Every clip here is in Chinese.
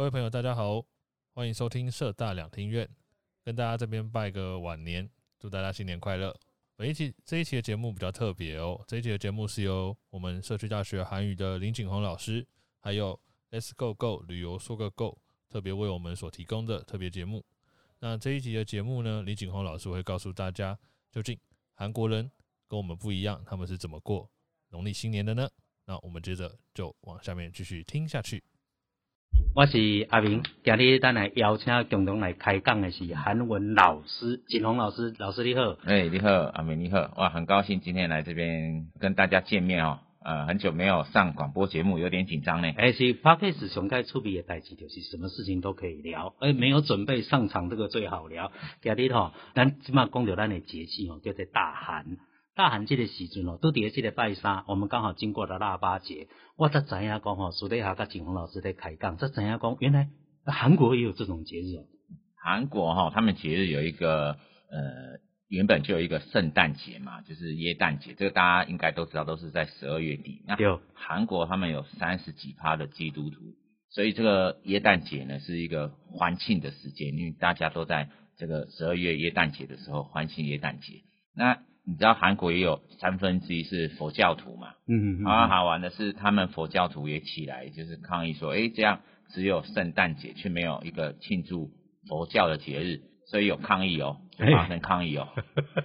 各位朋友，大家好，欢迎收听社大两厅院，跟大家这边拜个晚年，祝大家新年快乐。本一期这一期的节目比较特别哦，这一期的节目是由我们社区大学韩语的林景宏老师，还有 Let's Go Go 旅游说个 Go 特别为我们所提供的特别节目。那这一集的节目呢，林景宏老师会告诉大家，究竟韩国人跟我们不一样，他们是怎么过农历新年的呢？那我们接着就往下面继续听下去。我是阿明，今日咱来邀请共同来开讲的是韩文老师景宏老师，老师你好。哎，你好，阿明你好，哇，很高兴今天来这边跟大家见面哦。呃，很久没有上广播节目，有点紧张呢。哎，是 Podcast 上盖出笔的代志，就是什么事情都可以聊。哎，没有准备上场这个最好聊。今日吼，咱起码讲到咱的节气哦，叫做大寒。大寒节的时阵哦，都伫个这个拜三，我们刚好经过了腊八节。我才知影讲吼，私底下跟景宏老师在开讲，才知影讲，原来韩国也有这种节日哦。韩国哈，他们节日有一个呃，原本就有一个圣诞节嘛，就是耶诞节，这个大家应该都知道，都是在十二月底。那韩国他们有三十几趴的基督徒，所以这个耶诞节呢是一个欢庆的时间，因为大家都在这个十二月耶诞节的时候欢庆耶诞节。那你知道韩国也有三分之一是佛教徒嘛？嗯嗯嗯。好好玩的是，他们佛教徒也起来，就是抗议说，哎，这样只有圣诞节，却没有一个庆祝佛教的节日，所以有抗议哦，就发生抗议哦。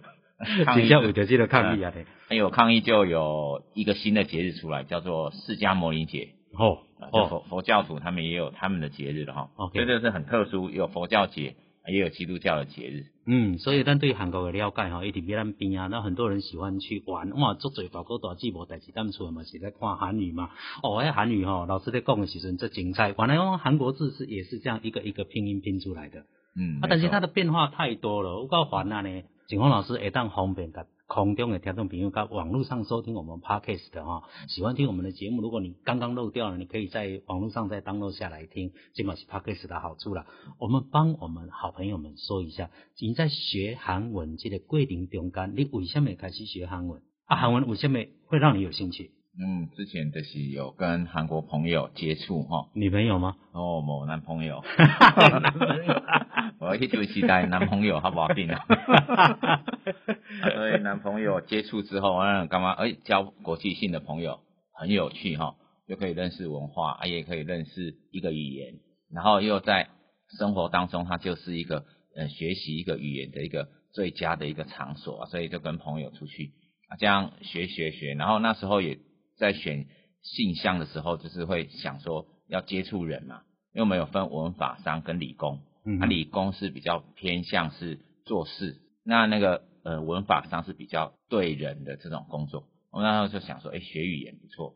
抗议有的这个抗议啊，还有抗议就有一个新的节日出来，叫做释迦牟尼节。哦哦，佛佛教徒他们也有他们的节日的哈。哦。这是很特殊，有佛教节。也有基督教的节日，嗯，所以咱对韩国的了解哈，一定比咱边啊。那很多人喜欢去玩，哇，做嘴大哥大字无代志，他们出来嘛是在看韩语嘛。哦，哎，韩语哈，老师在讲的时阵这精彩。原来用韩国字是也是这样一个一个拼音拼出来的，嗯，啊，但是它的变化太多了，我告烦啊呢，景宏老师会当方便的。空中的听众朋友，在网络上收听我们 Podcast 的哈，喜欢听我们的节目。如果你刚刚漏掉了，你可以在网络上再 download 下来听，这嘛是 Podcast 的好处了。我们帮我们好朋友们说一下，你在学韩文这个桂林中间，你为什么开始学韩文？啊，韩文为什么会让你有兴趣？嗯，之前的是有跟韩国朋友接触哈，女朋友吗？哦，某男朋友，男朋友，我一直期待男朋友，好不好定啊？所以男朋友接触之后，嗯，干嘛？哎，交国际性的朋友很有趣哈，又可以认识文化，啊，也可以认识一个语言，然后又在生活当中，它就是一个呃学习一个语言的一个最佳的一个场所，所以就跟朋友出去啊，这样学学学，然后那时候也。在选性向的时候，就是会想说要接触人嘛，因为我们有分文法商跟理工，嗯，那理工是比较偏向是做事，那那个呃文法商是比较对人的这种工作。我们那时候就想说，哎，学语言不错，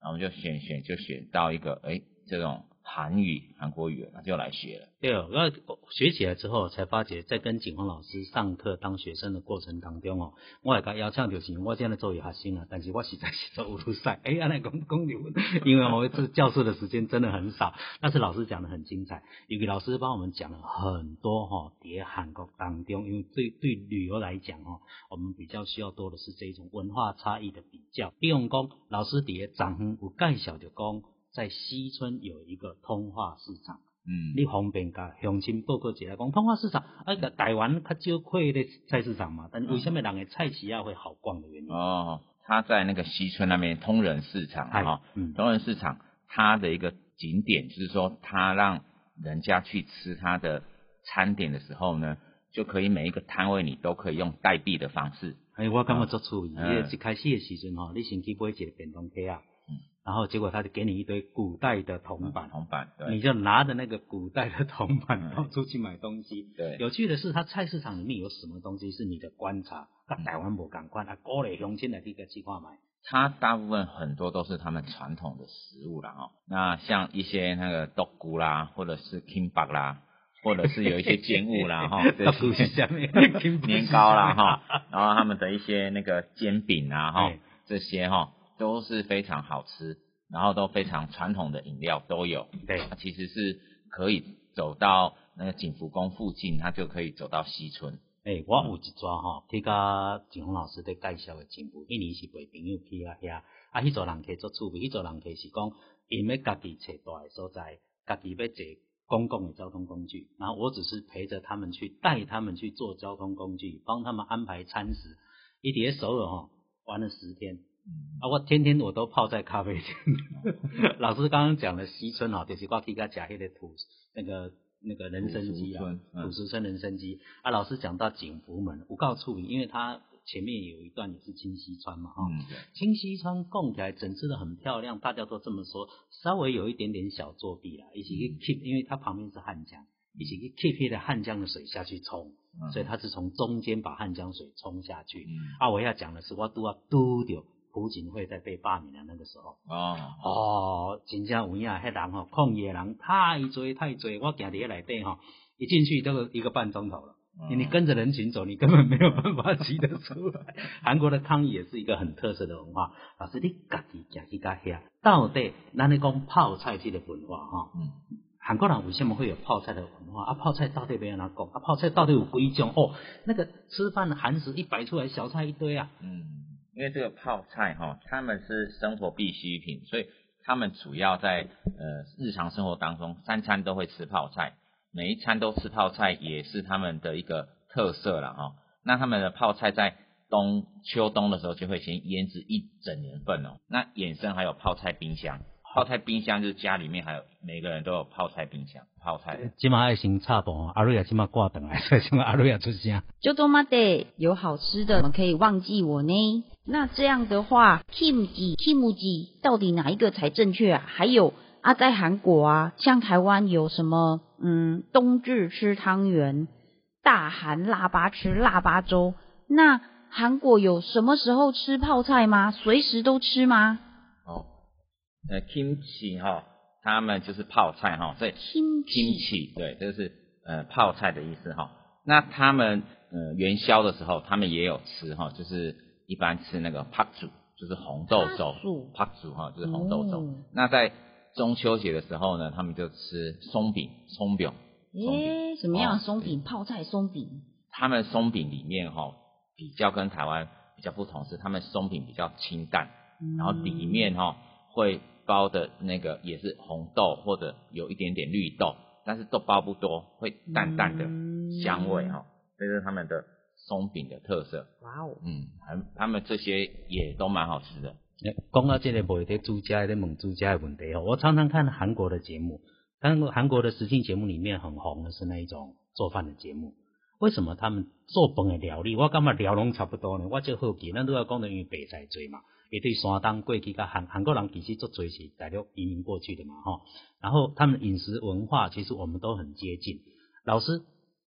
然后我们就选选就选到一个哎这种。韩语、韩国语，那就来学了。对哦，那学起来之后，才发觉在跟景宏老师上课当学生的过程当中哦，我也跟邀请就是，我现在做一下新了，但是我实在是做五路赛。哎呀，那公公牛，因为我这教授的时间真的很少，但是老师讲的很精彩，有个老师帮我们讲了很多哈，在韩国当中，因为对对旅游来讲哦，我们比较需要多的是这种文化差异的比较。比如讲，老师在张恒有介绍就讲。在西村有一个通化市场，嗯，你方便甲乡亲报告一下讲，通化市场啊，个台湾较少开的菜市场嘛，但为什么人的菜市啊会好逛的原因？哦，他在那个西村那边通仁市场哈，嗯，通仁市场它的一个景点就是说，他让人家去吃他的餐点的时候呢，就可以每一个摊位你都可以用代币的方式。哎，我感觉做处理，因为一开始的时阵吼，你先去买一个便当盒啊。然后结果他就给你一堆古代的铜板，铜板，对，你就拿着那个古代的铜板，然后出去买东西。对，有趣的是，他菜市场里面有什么东西是你的观察？他台湾不敢观，他过来乡亲来这个计划买。他大部分很多都是他们传统的食物啦，哦，那像一些那个豆菇啦，或者是 kimbap 啦，或者是有一些煎物啦，哈，豆菇是下面 年糕啦，哈，然后他们的一些那个煎饼啊，哈，这些哈。都是非常好吃，然后都非常传统的饮料都有。对，它其实是可以走到那个景福宫附近，它就可以走到西村。诶、欸，我有一抓哈，去甲景宏老师在介绍的景福，一年是陪朋友去啊遐，啊，迄座人客做趣味，迄座人客是讲，因为家己找大个所在，家己要坐公共的交通工具，然后我只是陪着他们去带他们去做交通工具，帮他们安排餐食。一叠首尔吼玩了十天，啊，我天天我都泡在咖啡店。老师刚刚讲的西村哦，就是我去甲食迄个土那个那个人参鸡啊，土石村人参鸡啊。老师讲到景福门，我告诉你，因为他。前面有一段也是清溪川嘛，哈、嗯，清溪川供起来整治的很漂亮，大家都这么说，稍微有一点点小作弊啦，一起去 keep，因为它旁边是汉江，一起去 keep 的汉江的水下去冲，嗯、所以它是从中间把汉江水冲下去。嗯、啊，我要讲的是，我都要嘟掉朴槿惠在被罢免的那个时候，哦，哦，真正有影，迄人吼，抗议的人太多太多，我行伫内底吼，一进去都一个半钟头了。你跟着人群走，你根本没有办法挤得出来。韩国的抗议也是一个很特色的文化。老师，你家己家己家遐，到底咱你讲泡菜这个文化哈？嗯，韩国人为什么会有泡菜的文化？啊，泡菜到底别人哪讲？啊，泡菜到底有几种？哦，那个吃饭的韩食一摆出来，小菜一堆啊。嗯，因为这个泡菜哈，他们是生活必需品，所以他们主要在呃日常生活当中，三餐都会吃泡菜。每一餐都吃泡菜也是他们的一个特色了哈。那他们的泡菜在冬秋冬的时候就会先腌制一整年份哦。那衍生还有泡菜冰箱，泡菜冰箱就是家里面还有每个人都有泡菜冰箱，泡菜。今嘛爱心插播，阿瑞亚今嘛挂等来，所以今嘛阿瑞亚出声。就多嘛的有好吃的，怎么可以忘记我呢？那这样的话，Kimchi、Kimchi 到底哪一个才正确啊？还有。啊，在韩国啊，像台湾有什么？嗯，冬至吃汤圆，大寒腊八吃腊八粥。那韩国有什么时候吃泡菜吗？随时都吃吗？哦，呃，kimchi 哈，他们就是泡菜哈，所以 kimchi 对，这是呃泡菜的意思哈。那他们呃元宵的时候，他们也有吃哈，就是一般吃那个 pakju，就是红豆粥，pakju 哈，就是红豆粥。嗯、那在中秋节的时候呢，他们就吃松饼、松饼。诶，什么样的松饼？泡菜松饼。他们松饼里面哈，比较跟台湾比较不同是，他们松饼比较清淡，嗯、然后里面哈会包的那个也是红豆或者有一点点绿豆，但是豆包不多，会淡淡的香味哈，这是他们的松饼的特色。哇哦，嗯，他们这些也都蛮好吃的。讲到这个不会在煮家的问煮家的问题哦，我常常看韩国的节目，韩国韩国的实境节目里面很红的是那一种做饭的节目。为什么他们做饭的料理，我感觉料拢差不多呢？我就好奇，咱都要讲的因为白菜多嘛，也对山东过去甲韩韩国人其实做最是大陆移民过去的嘛，哈。然后他们饮食文化其实我们都很接近。老师，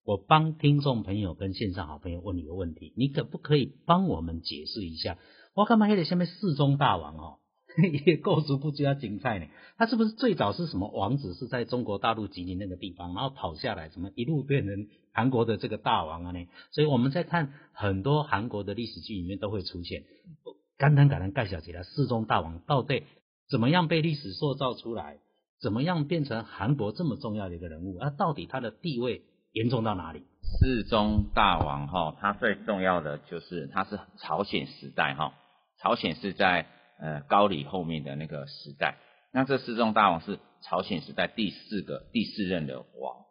我帮听众朋友跟线上好朋友问你个问题，你可不可以帮我们解释一下？我干嘛还得下面四中大王哦，也构筑不加精彩呢？他是不是最早是什么王子是在中国大陆吉林那个地方，然后跑下来，怎么一路变成韩国的这个大王啊呢？所以我们在看很多韩国的历史剧里面都会出现。简单简单介绍起来，世宗大王到底怎么样被历史塑造出来？怎么样变成韩国这么重要的一个人物？啊，到底他的地位严重到哪里？世宗大王哈，他最重要的就是他是朝鲜时代哈。朝鲜是在呃高丽后面的那个时代，那这世宗大王是朝鲜时代第四个第四任的王，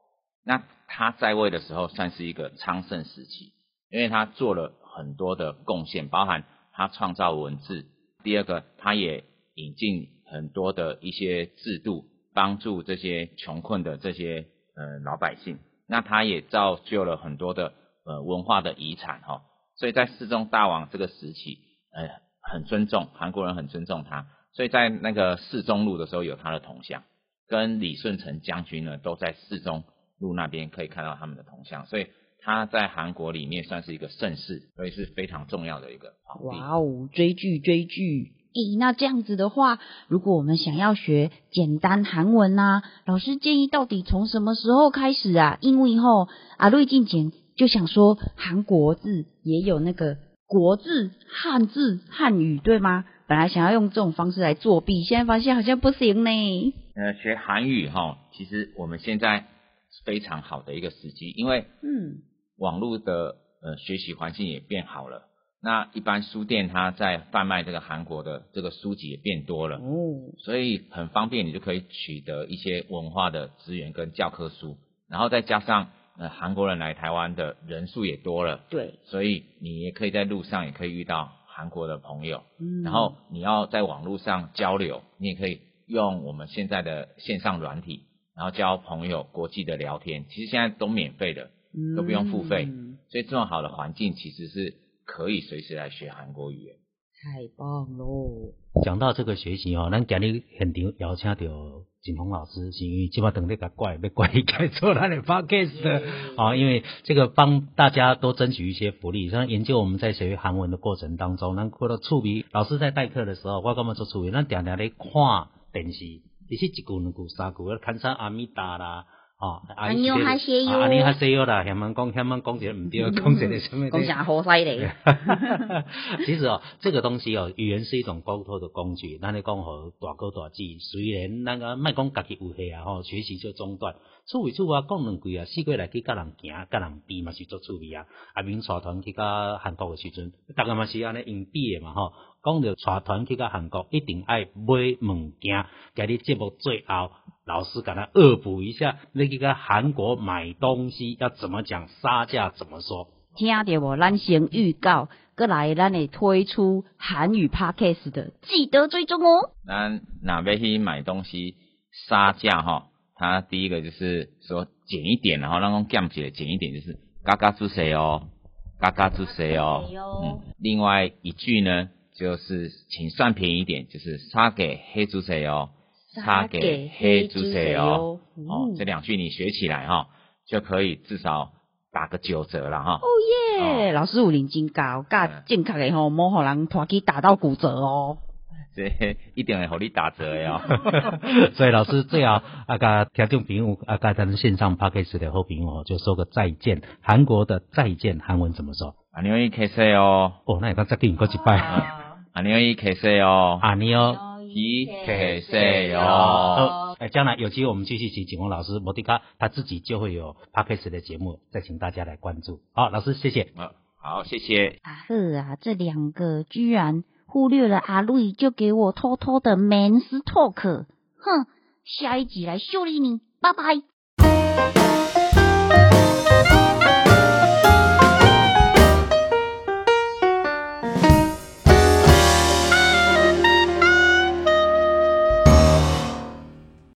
那他在位的时候算是一个昌盛时期，因为他做了很多的贡献，包含他创造文字，第二个他也引进很多的一些制度，帮助这些穷困的这些呃老百姓，那他也造就了很多的呃文化的遗产哈，所以在世宗大王这个时期，呃。很尊重韩国人，很尊重他，所以在那个世宗路的时候有他的铜像，跟李舜臣将军呢都在世宗路那边可以看到他们的铜像，所以他在韩国里面算是一个盛世，所以是非常重要的一个皇帝。哇哦，追剧追剧！咦，那这样子的话，如果我们想要学简单韩文呐、啊，老师建议到底从什么时候开始啊？因为后阿瑞进前就想说韩国字也有那个。国字、汉字、汉语，对吗？本来想要用这种方式来作弊，现在发现好像不行呢。呃，学韩语哈，其实我们现在非常好的一个时机，因为嗯，网络的呃学习环境也变好了，那一般书店它在贩卖这个韩国的这个书籍也变多了，哦，所以很方便，你就可以取得一些文化的资源跟教科书，然后再加上呃韩国人来台湾的人数也多了，对，所以你也可以在路上也可以遇到韩国的朋友，嗯，然后你要在网络上交流，你也可以用我们现在的线上软体，然后交朋友、国际的聊天，其实现在都免费的，都不用付费，嗯所以这么好的环境其实是。可以随时来学韩国语言，太棒喽！讲到这个学习哦，咱今日现场邀请到景鹏老师，是因为今嘛等那个怪要怪改做咱的 podcast 啊，因为这个帮大家多争取一些福利。像研究我们在学韩文的过程当中，咱过了趣味，老师在代课的时候，我干嘛做趣味？咱常常咧看电视，其实一句两句三句，看啥阿米达啦。哦，阿尼哈西哟，阿尼哈西哟啦，嫌们讲嫌们讲点唔对，讲点什么？讲啥好犀利？其实哦，这个东西哦，语言是一种沟通的工具。那你讲好大哥大姐，虽然那个卖讲家己有戏啊，吼，学习就中断。处为处啊，讲两句啊，四过来去甲人行，甲人比嘛是做趣味啊。阿明带团去到韩国的时阵，大概嘛是安尼用比的嘛吼。讲到带团去到韩国，一定爱买物件。今日节目最后，老师给他恶补一下，那个韩国买东西要怎么讲，杀价怎么说？听到无？咱先预告，过来咱会推出韩语 podcast 的，记得追踪哦。咱哪边去买东西杀价哈？他第一个就是说减一点，然后让我降起来减一点，就是嘎嘎猪谁哦，嘎嘎猪谁哦。嗯，另外一句呢，就是请算便宜一点，就是杀给黑猪谁哦，杀给黑猪谁哦。哦，这两句你学起来哈，就可以至少打个九折了哈。哦耶，老师有认真教，教正确的吼，莫让人拖去打到骨折哦。这一定会让你打折哟。所以老师最好啊，甲听众朋友啊，甲咱线上 p a c k a g e 的好朋友就说个再见。韩国的再见韩文怎么说？阿牛伊 K C 哦。哦，那你刚再给你过几拜。阿牛伊 K C 哦。阿牛伊 K C 哦。哎，将来有机会我们继续请景宏老师摩迪卡，他自己就会有 package 的节目，再请大家来关注。好，老师谢谢。好，谢谢。啊呵啊，这两个居然。忽略了阿瑞，就给我偷偷的 men's talk，哼！下一集来修理你，拜拜。